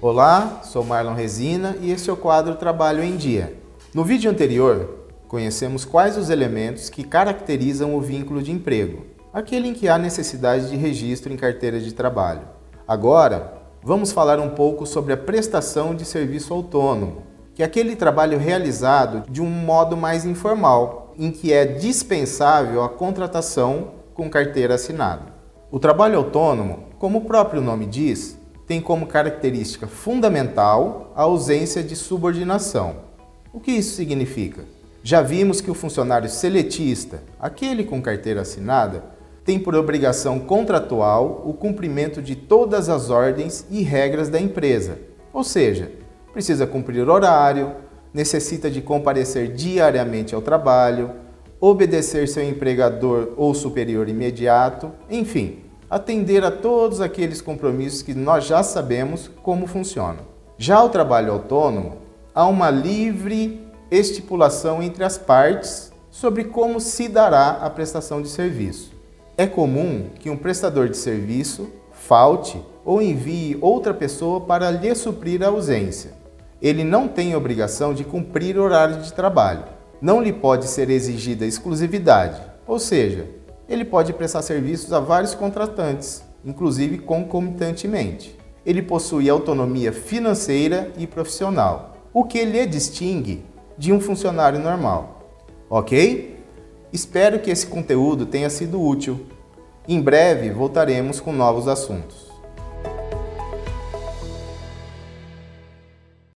Olá, sou Marlon Resina e este é o quadro Trabalho em Dia. No vídeo anterior, conhecemos quais os elementos que caracterizam o vínculo de emprego, aquele em que há necessidade de registro em carteira de trabalho. Agora, vamos falar um pouco sobre a prestação de serviço autônomo, que é aquele trabalho realizado de um modo mais informal, em que é dispensável a contratação com carteira assinada. O trabalho autônomo, como o próprio nome diz, tem como característica fundamental a ausência de subordinação. O que isso significa? Já vimos que o funcionário seletista, aquele com carteira assinada, tem por obrigação contratual o cumprimento de todas as ordens e regras da empresa, ou seja, precisa cumprir horário, necessita de comparecer diariamente ao trabalho, obedecer seu empregador ou superior imediato, enfim, atender a todos aqueles compromissos que nós já sabemos como funcionam. Já o trabalho autônomo, há uma livre estipulação entre as partes sobre como se dará a prestação de serviço. É comum que um prestador de serviço falte ou envie outra pessoa para lhe suprir a ausência. Ele não tem obrigação de cumprir horário de trabalho. Não lhe pode ser exigida exclusividade, ou seja, ele pode prestar serviços a vários contratantes, inclusive concomitantemente. Ele possui autonomia financeira e profissional, o que lhe distingue de um funcionário normal. Ok? Espero que esse conteúdo tenha sido útil. Em breve voltaremos com novos assuntos.